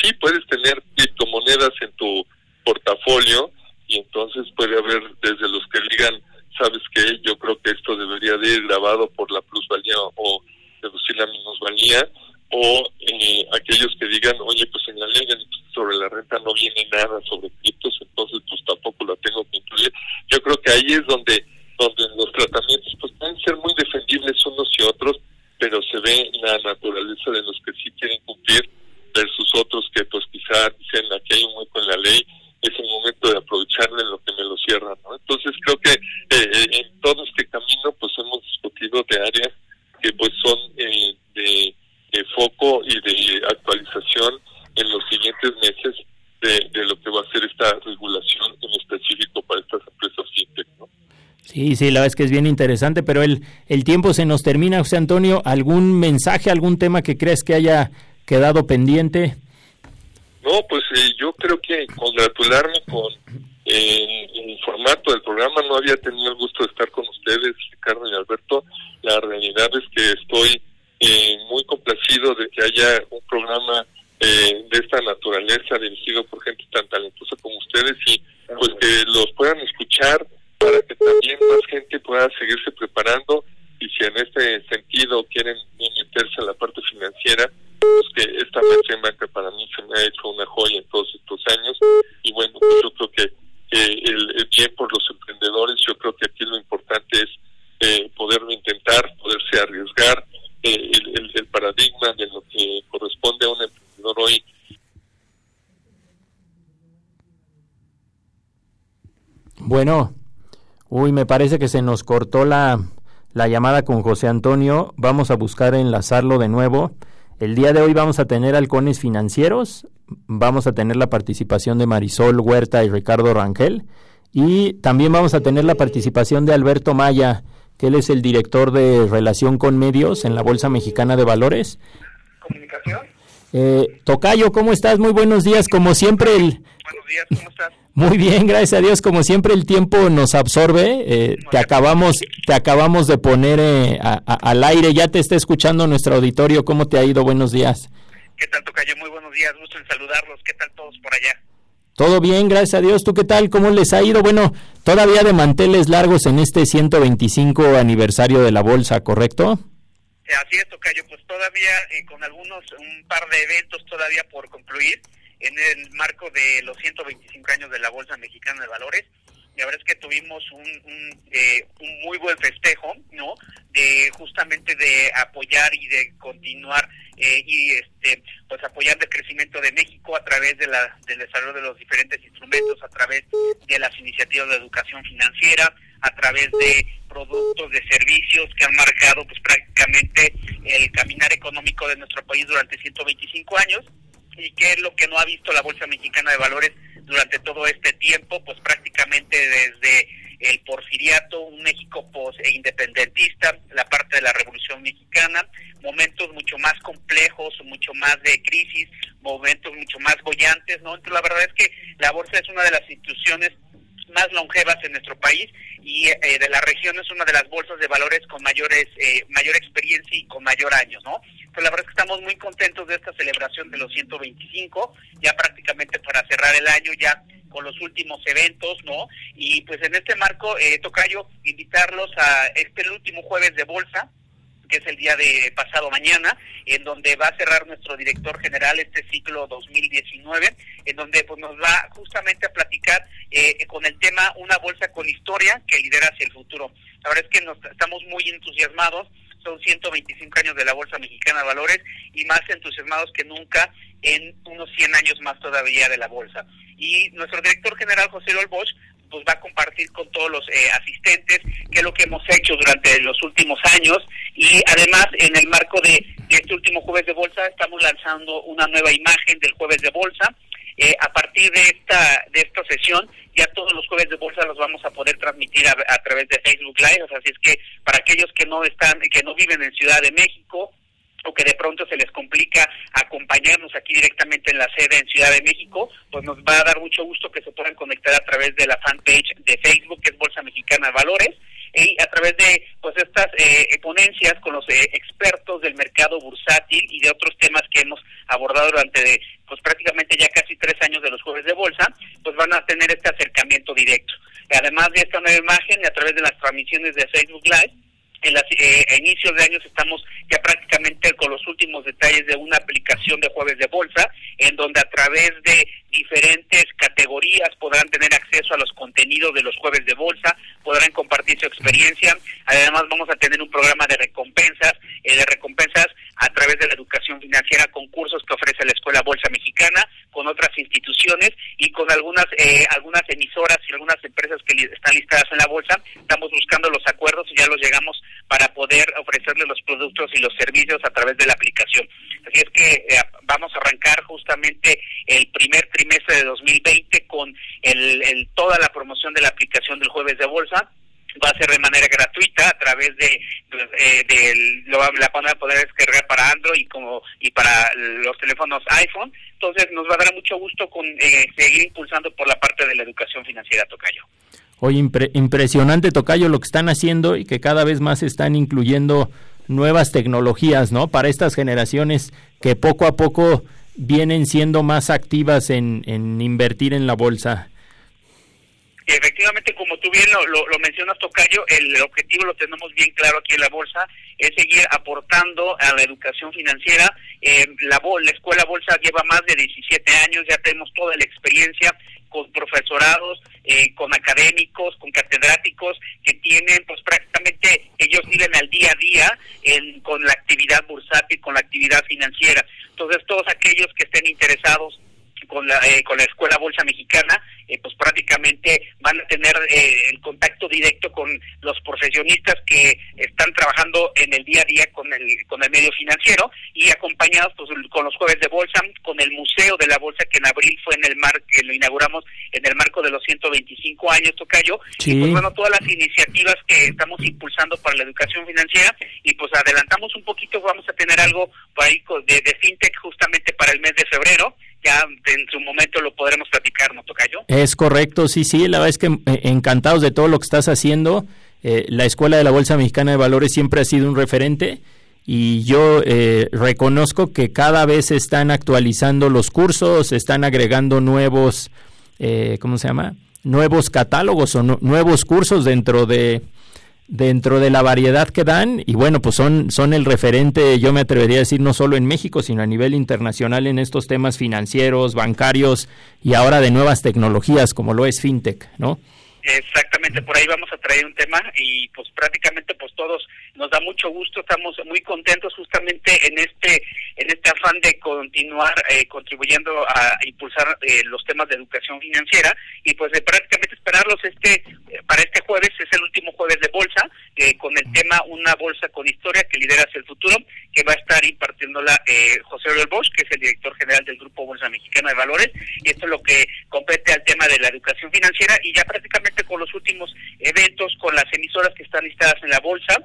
sí puedes tener criptomonedas en tu portafolio y entonces puede haber desde los que digan, sabes que yo creo que esto debería de ir grabado por la plusvalía o reducir la minusvalía, o eh, aquellos que digan, oye, pues en la ley sobre la renta no viene nada sobre criptos, entonces pues tampoco la tengo que incluir. Yo creo que ahí es donde donde los tratamientos pues pueden ser muy defendibles unos y otros, pero se ve la naturaleza de los que sí quieren cumplir versus otros que pues quizá dicen aquí hay un hueco en la ley, es el momento de aprovecharle lo que me lo cierran, ¿no? Entonces creo que eh, eh, en todo este camino pues hemos discutido de áreas que pues son eh, de, foco y de actualización en los siguientes meses de, de lo que va a ser esta regulación en específico para estas empresas fintech, ¿no? Sí, la verdad es que es bien interesante, pero el, el tiempo se nos termina, José Antonio. ¿Algún mensaje, algún tema que crees que haya quedado pendiente? No, pues eh, yo creo que congratularme con eh, el formato del programa. No había tenido el gusto de estar con ustedes, Ricardo y Alberto. La realidad es que estoy eh, muy complacido de que haya un programa de esta naturaleza dirigido por gente tan talentosa como ustedes y pues que los puedan escuchar para que también más gente pueda seguirse preparando y si en este sentido quieren meterse a la parte financiera, pues que esta mesa en banca para mí se me ha hecho una joya en todos estos años y bueno, pues yo creo que el, bien por los emprendedores, yo creo que aquí lo importante es eh, poderlo intentar, poderse arriesgar, eh, el, el paradigma de lo que corresponde a un emprendedor hoy Bueno, Uy, me parece que se nos cortó la, la llamada con José Antonio. Vamos a buscar enlazarlo de nuevo. El día de hoy vamos a tener halcones financieros, vamos a tener la participación de Marisol Huerta y Ricardo Rangel y también vamos a tener la participación de Alberto Maya, que él es el director de relación con medios en la Bolsa Mexicana de Valores. Comunicación. Eh, Tocayo, ¿cómo estás? Muy buenos días, como siempre. El... Buenos días, ¿cómo estás? Muy bien, gracias a Dios. Como siempre el tiempo nos absorbe. Eh, te acabamos, te acabamos de poner eh, al aire. Ya te está escuchando nuestro auditorio. ¿Cómo te ha ido? Buenos días. ¿Qué tal, Tocayo? Muy buenos días. Gusto en saludarlos. ¿Qué tal todos por allá? Todo bien, gracias a Dios. ¿Tú qué tal? ¿Cómo les ha ido? Bueno, todavía de manteles largos en este 125 aniversario de la bolsa, ¿correcto? Eh, así es, Tocayo. Pues todavía con algunos, un par de eventos todavía por concluir en el marco de los 125 años de la Bolsa Mexicana de Valores. La verdad es que tuvimos un, un, eh, un muy buen festejo, ¿no? De justamente de apoyar y de continuar eh, y este pues apoyar el crecimiento de México a través de la, del desarrollo de los diferentes instrumentos, a través de las iniciativas de educación financiera, a través de productos, de servicios que han marcado pues prácticamente el caminar económico de nuestro país durante 125 años y qué es lo que no ha visto la Bolsa Mexicana de Valores durante todo este tiempo, pues prácticamente desde el porfiriato, un México post e independentista, la parte de la Revolución Mexicana, momentos mucho más complejos, mucho más de crisis, momentos mucho más bollantes, ¿no? Entonces la verdad es que la bolsa es una de las instituciones más longevas en nuestro país y eh, de la región es una de las bolsas de valores con mayores eh, mayor experiencia y con mayor años, ¿no? Pues la verdad es que estamos muy contentos de esta celebración de los 125, ya prácticamente para cerrar el año ya con los últimos eventos, ¿no? Y pues en este marco, eh, Tocayo, invitarlos a este último jueves de bolsa, que es el día de pasado mañana, en donde va a cerrar nuestro director general este ciclo 2019, en donde pues nos va justamente a platicar eh, con el tema una bolsa con historia que lidera hacia el futuro. La verdad es que nos, estamos muy entusiasmados son 125 años de la Bolsa Mexicana de Valores y más entusiasmados que nunca en unos 100 años más todavía de la bolsa. Y nuestro director general José Luis Bosch pues va a compartir con todos los eh, asistentes qué es lo que hemos hecho durante los últimos años. Y además en el marco de, este último jueves de bolsa estamos lanzando una nueva imagen del jueves de bolsa. Eh, a partir de esta de esta sesión ya todos los jueves de bolsa los vamos a poder transmitir a, través de Facebook Live. Así es que para aquellos que no están que no viven en Ciudad de México o que de pronto se les complica acompañarnos aquí directamente en la sede en Ciudad de México, pues nos va a dar mucho gusto que se puedan conectar a través de la fanpage de Facebook, que es Bolsa Mexicana Valores, y a través de pues estas eh, ponencias con los eh, expertos del mercado bursátil y de otros temas que hemos abordado durante pues prácticamente ya casi tres años de los jueves de bolsa, pues van a tener este acercamiento directo. Además de esta nueva imagen y a través de las transmisiones de Facebook Live, en las, eh, a inicios de años estamos ya prácticamente con los últimos detalles de una aplicación de jueves de bolsa, en donde a través de diferentes categorías podrán tener acceso a los contenidos de los jueves de bolsa, podrán compartir su experiencia. Además vamos a tener un programa de recompensas, eh, de recompensas a través de la educación financiera, concursos que ofrece la Escuela Bolsa Mexicana, con otras instituciones y con algunas eh, algunas emisoras y algunas empresas que están listadas en la bolsa. Estamos buscando los acuerdos y ya los llegamos para poder ofrecerles los productos y los servicios a través de la aplicación. Así es que eh, vamos a arrancar justamente el primer trimestre de 2020 con el, toda la promoción de la aplicación del jueves de bolsa. Va a ser de manera gratuita a través de, eh, lo, la van a poder descargar para Android y como y para los teléfonos iPhone. Entonces nos va a dar mucho gusto con eh, seguir impulsando por la parte de la educación financiera Tocayo Oye, impresionante Tocayo lo que están haciendo y que cada vez más están incluyendo nuevas tecnologías, ¿no? Para estas generaciones que poco a poco vienen siendo más activas en, en invertir en la bolsa. Efectivamente, como tú bien lo, lo, mencionas, Tocayo, el objetivo lo tenemos bien claro aquí en la Bolsa, es seguir aportando a la educación financiera. Eh, la, la Escuela Bolsa lleva más de 17 años, ya tenemos toda la experiencia con profesorados, eh, con académicos, con catedráticos que tienen, pues prácticamente ellos viven al día a día en, con la actividad bursátil, con la actividad financiera. Entonces, todos aquellos que estén interesados con la, eh, con la Escuela Bolsa Mexicana, eh, pues prácticamente van a tener eh, el contacto directo con los profesionistas que están trabajando en el día a día con el, con el medio financiero y acompañados pues, con los jueves de bolsa, con el Museo de la Bolsa que en abril fue en el mar, que lo inauguramos en el marco de los 125 años, Tocayo, y pues bueno, todas las iniciativas que estamos impulsando para la educación financiera y pues adelantamos un poquito, vamos a tener algo por ahí de, de fintech justamente para el mes de febrero, ya en su momento lo podremos platicar, ¿no, Tocayo? Es correcto, sí, sí, la verdad es que eh, encantados de todo lo que estás haciendo. Eh, la Escuela de la Bolsa Mexicana de Valores siempre ha sido un referente y yo eh, reconozco que cada vez están actualizando los cursos, están agregando nuevos, ¿cómo se llama? Nuevos catálogos o nuevos cursos dentro de dentro de la variedad que dan y bueno, pues son, son el referente, yo me atrevería a decir, no solo en México, sino a nivel internacional en estos temas financieros, bancarios y ahora de nuevas tecnologías como lo es FinTech, ¿no? Exactamente, por ahí vamos a traer un tema y pues prácticamente pues todos nos da mucho gusto, estamos muy contentos justamente en este en este afán de continuar eh, contribuyendo a impulsar eh, los temas de educación financiera y pues de prácticamente esperarlos este eh, para este jueves es el último jueves de bolsa con el tema una bolsa con historia que lidera hacia el futuro que va a estar impartiéndola José Oriol Bosch que es el director general del grupo Bolsa Mexicana de Valores y esto es lo que compete al tema de la educación financiera y ya prácticamente con los últimos eventos, con las emisoras que están listadas en la bolsa.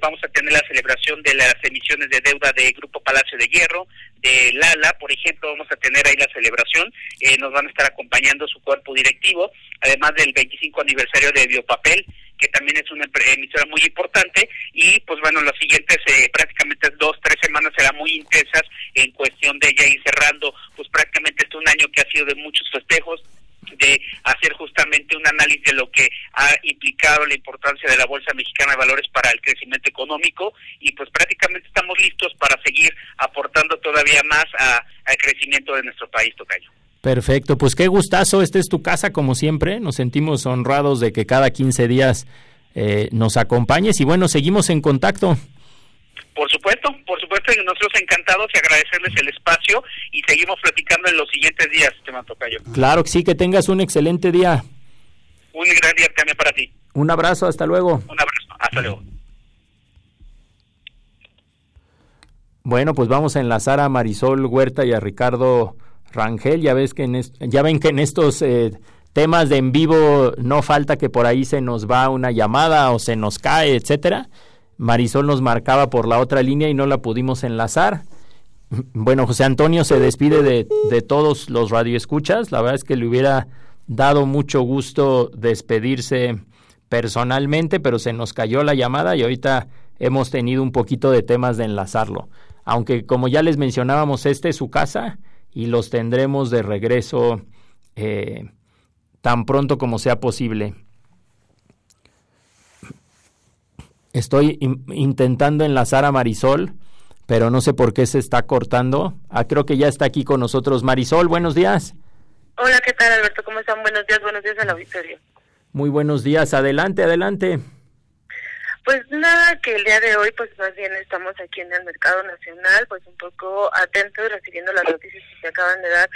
Vamos a tener la celebración de las emisiones de deuda de Grupo Palacio de Hierro, de Lala, por ejemplo, vamos a tener ahí la celebración. Eh, nos van a estar acompañando su cuerpo directivo, además del 25 aniversario de Biopapel que también es una emisora muy importante y pues bueno las siguientes eh, prácticamente dos tres semanas serán muy intensas en cuestión de ya ir cerrando pues prácticamente este un año que ha sido de muchos festejos de hacer justamente un análisis de lo que ha implicado la importancia de la Bolsa Mexicana de Valores para el crecimiento económico. Y pues prácticamente estamos listos para seguir aportando todavía más al crecimiento de nuestro país, Tocayo. Perfecto, pues qué gustazo, esta es tu casa como siempre, nos sentimos honrados de que cada 15 días eh, nos acompañes. Y bueno, seguimos en contacto. Por supuesto, por supuesto, y nosotros encantados y agradecerles el espacio y seguimos platicando en los siguientes días, tema Tocayo. Claro que sí, que tengas un excelente día. Un gran día también para ti. Un abrazo, hasta luego. Un abrazo, hasta luego. Bueno, pues vamos a enlazar a Marisol Huerta y a Ricardo Rangel. Ya ves que en ya ven que en estos eh, temas de en vivo no falta que por ahí se nos va una llamada o se nos cae, etcétera. Marisol nos marcaba por la otra línea y no la pudimos enlazar. Bueno, José Antonio se despide de, de todos los radioescuchas. La verdad es que le hubiera dado mucho gusto despedirse personalmente, pero se nos cayó la llamada y ahorita hemos tenido un poquito de temas de enlazarlo. Aunque como ya les mencionábamos, este es su casa y los tendremos de regreso eh, tan pronto como sea posible. Estoy intentando enlazar a Marisol, pero no sé por qué se está cortando. Ah, creo que ya está aquí con nosotros Marisol. Buenos días. Hola, ¿qué tal Alberto? ¿Cómo están? Buenos días, buenos días al auditorio. Muy buenos días. Adelante, adelante. Pues nada, que el día de hoy pues más bien estamos aquí en el mercado nacional, pues un poco atentos recibiendo las noticias que se acaban de dar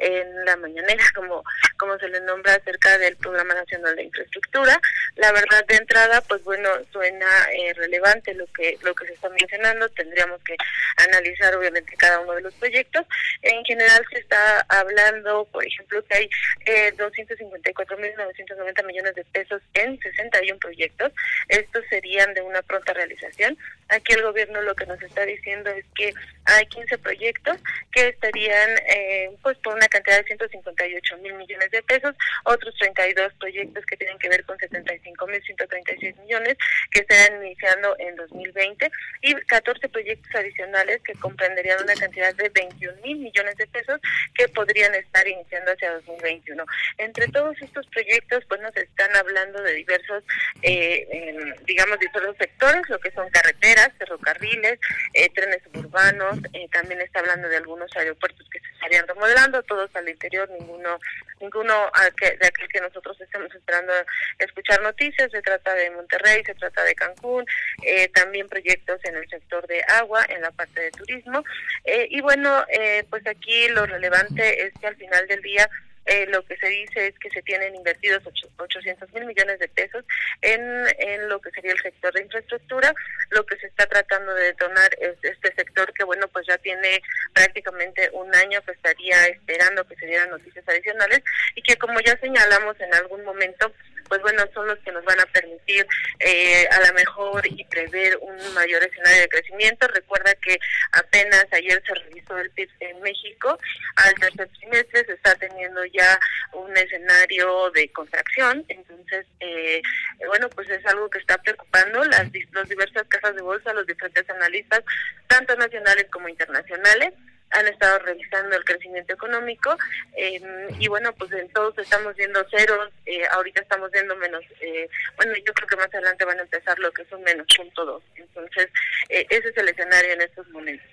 en la mañanera, como, como se le nombra acerca del Programa Nacional de Infraestructura. La verdad, de entrada, pues bueno, suena eh, relevante lo que, lo que se está mencionando. Tendríamos que analizar, obviamente, cada uno de los proyectos. En general, se está hablando, por ejemplo, que hay eh, 254.990 millones de pesos en 61 proyectos. Estos serían de una pronta realización. Aquí el gobierno lo que nos está diciendo es que hay 15 proyectos que estarían, eh, pues, por una cantidad de 158 mil millones de pesos, otros 32 proyectos que tienen que ver con 75 mil 136 millones que estarán iniciando en 2020 y 14 proyectos adicionales que comprenderían una cantidad de 21 mil millones de pesos que podrían estar iniciando hacia 2021. Entre todos estos proyectos, pues nos están hablando de diversos, eh, digamos, diversos sectores, lo que son carreteras, ferrocarriles, eh, trenes suburbanos, eh, también está hablando de algunos aeropuertos que se estarían remodelando, todos al interior, ninguno ninguno de aquel que nosotros estamos esperando escuchar noticias, se trata de Monterrey, se trata de Cancún, eh, también proyectos en el sector de agua, en la parte de turismo, eh, y bueno, pues aquí lo relevante es que al final del día eh, lo que se dice es que se tienen invertidos 800 mil millones de pesos en, en lo que sería el sector de infraestructura. Lo que se está tratando de detonar es este sector que, bueno, pues ya tiene prácticamente un año que estaría esperando que se dieran noticias adicionales y que, como ya señalamos en algún momento, pues bueno, son los que nos van a permitir eh, a lo mejor y prever un mayor escenario de crecimiento. Recuerda que apenas ayer se revisó el PIB en México, al tercer trimestre se está teniendo ya un escenario de contracción, entonces, eh, bueno, pues es algo que está preocupando las, las diversas casas de bolsa, los diferentes analistas, tanto nacionales como internacionales han estado revisando el crecimiento económico em, y bueno, pues en todos estamos viendo ceros, eh, ahorita estamos viendo menos, eh, bueno, yo creo que más adelante van a empezar lo que son menos punto dos, entonces eh, ese es el escenario en estos momentos.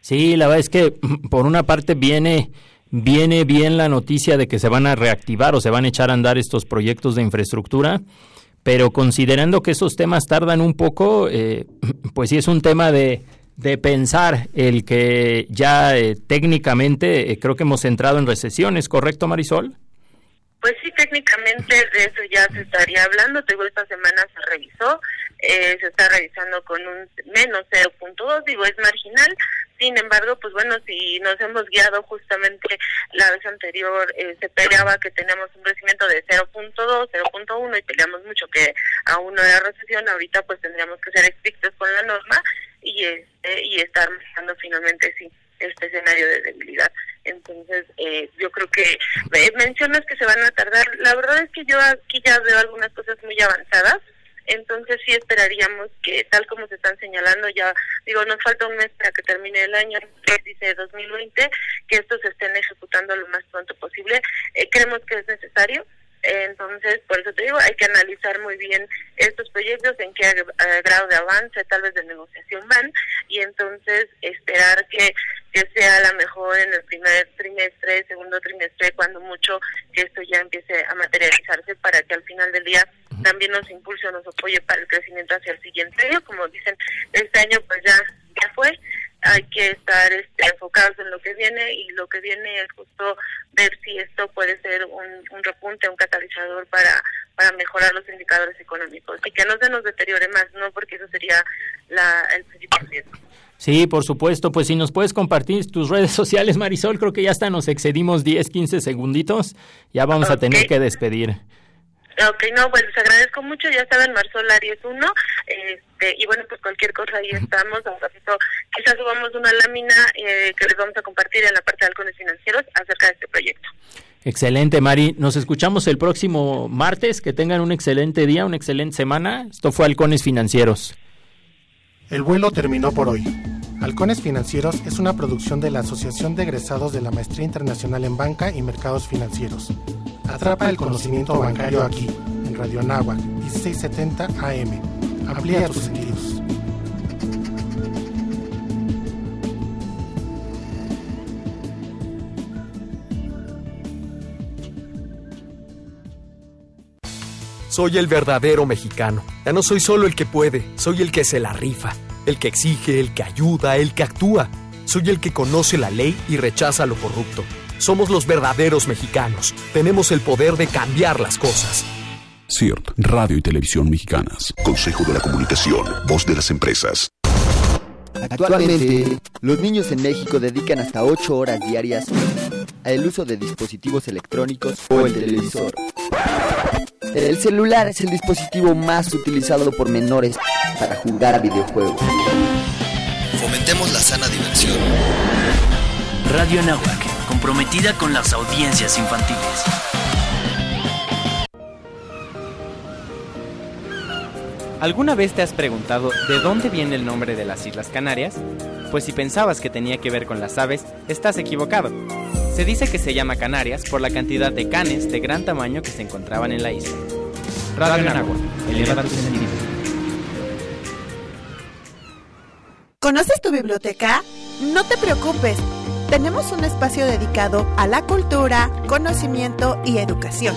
Sí, la verdad es que por una parte viene viene bien la noticia de que se van a reactivar o se van a echar a andar estos proyectos de infraestructura, pero considerando que esos temas tardan un poco, pues sí es un tema de de pensar el que ya eh, técnicamente eh, creo que hemos entrado en recesión, ¿es correcto Marisol? Pues sí, técnicamente de eso ya se estaría hablando, digo, esta semana se revisó, eh, se está revisando con un menos 0.2, digo, es marginal, sin embargo, pues bueno, si nos hemos guiado justamente la vez anterior, se peleaba que teníamos un crecimiento de 0.2, 0.1 y peleamos mucho que aún no era recesión, ahorita pues tendríamos que ser estrictos con la norma y este y estar manejando finalmente sí este escenario de debilidad. Entonces, eh, yo creo que eh, mencionas que se van a tardar. La verdad es que yo aquí ya veo algunas cosas muy avanzadas. Entonces sí esperaríamos que, tal como se están señalando, ya digo, nos falta un mes para que termine el año, que dice 2020, que estos se estén ejecutando lo más pronto posible. Eh, creemos que es necesario entonces, por eso te digo, hay que analizar muy bien estos proyectos, en qué grado de avance, tal vez de negociación van, y entonces esperar que, que sea la mejor en el primer trimestre, segundo trimestre, cuando mucho, que esto ya empiece a materializarse para que al final del día también nos impulse o nos apoye para el crecimiento hacia el siguiente año. Como dicen, este año pues ya, ya fue, hay que estar este, enfocados en lo que viene y lo que viene es justo ver si esto puede ser un, un repunte, un catalizador para, para mejorar los indicadores económicos y que no se nos deteriore más, no porque eso sería la, el principal riesgo. Sí, por supuesto. Pues si nos puedes compartir tus redes sociales, Marisol, creo que ya hasta nos excedimos 10, 15 segunditos. Ya vamos a tener que despedir. Ok, no, pues les agradezco mucho. Ya saben, Marsol Aries 1. Este, y bueno, pues cualquier cosa ahí estamos. Un ratito, quizás subamos una lámina eh, que les vamos a compartir en la parte de halcones financieros acerca de este proyecto. Excelente, Mari. Nos escuchamos el próximo martes. Que tengan un excelente día, una excelente semana. Esto fue Halcones Financieros. El vuelo terminó por hoy. Halcones Financieros es una producción de la Asociación de Egresados de la Maestría Internacional en Banca y Mercados Financieros. Atrapa el conocimiento bancario aquí, en Radio Anáhuac, 1670 AM. Amplía tus sentidos. Soy el verdadero mexicano. Ya no soy solo el que puede, soy el que se la rifa, el que exige, el que ayuda, el que actúa. Soy el que conoce la ley y rechaza lo corrupto. Somos los verdaderos mexicanos. Tenemos el poder de cambiar las cosas. CIRT, Radio y Televisión Mexicanas. Consejo de la Comunicación, voz de las empresas. Actualmente, los niños en México dedican hasta 8 horas diarias al uso de dispositivos electrónicos o el televisor. El celular es el dispositivo más utilizado por menores para jugar a videojuegos. Fomentemos la sana diversión. Radio Nahuac, comprometida con las audiencias infantiles. ¿Alguna vez te has preguntado de dónde viene el nombre de las Islas Canarias? Pues si pensabas que tenía que ver con las aves, estás equivocado. Se dice que se llama Canarias por la cantidad de canes de gran tamaño que se encontraban en la isla. Radio eleva tus sentidos. ¿Conoces tu biblioteca? No te preocupes. Tenemos un espacio dedicado a la cultura, conocimiento y educación.